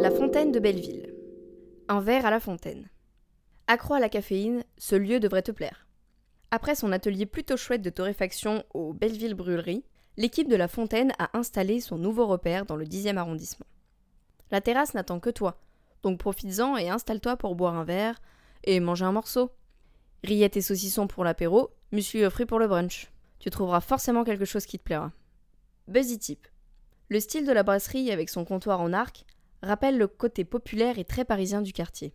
La Fontaine de Belleville. Un verre à la fontaine. Accro à la caféine, ce lieu devrait te plaire. Après son atelier plutôt chouette de torréfaction au Belleville Brûlerie, l'équipe de La Fontaine a installé son nouveau repère dans le 10e arrondissement. La terrasse n'attend que toi, donc profites-en et installe-toi pour boire un verre et manger un morceau. Rillettes et saucissons pour l'apéro, muesli aux fruits pour le brunch. Tu trouveras forcément quelque chose qui te plaira. Buzzy Tip. Le style de la brasserie avec son comptoir en arc rappelle le côté populaire et très parisien du quartier.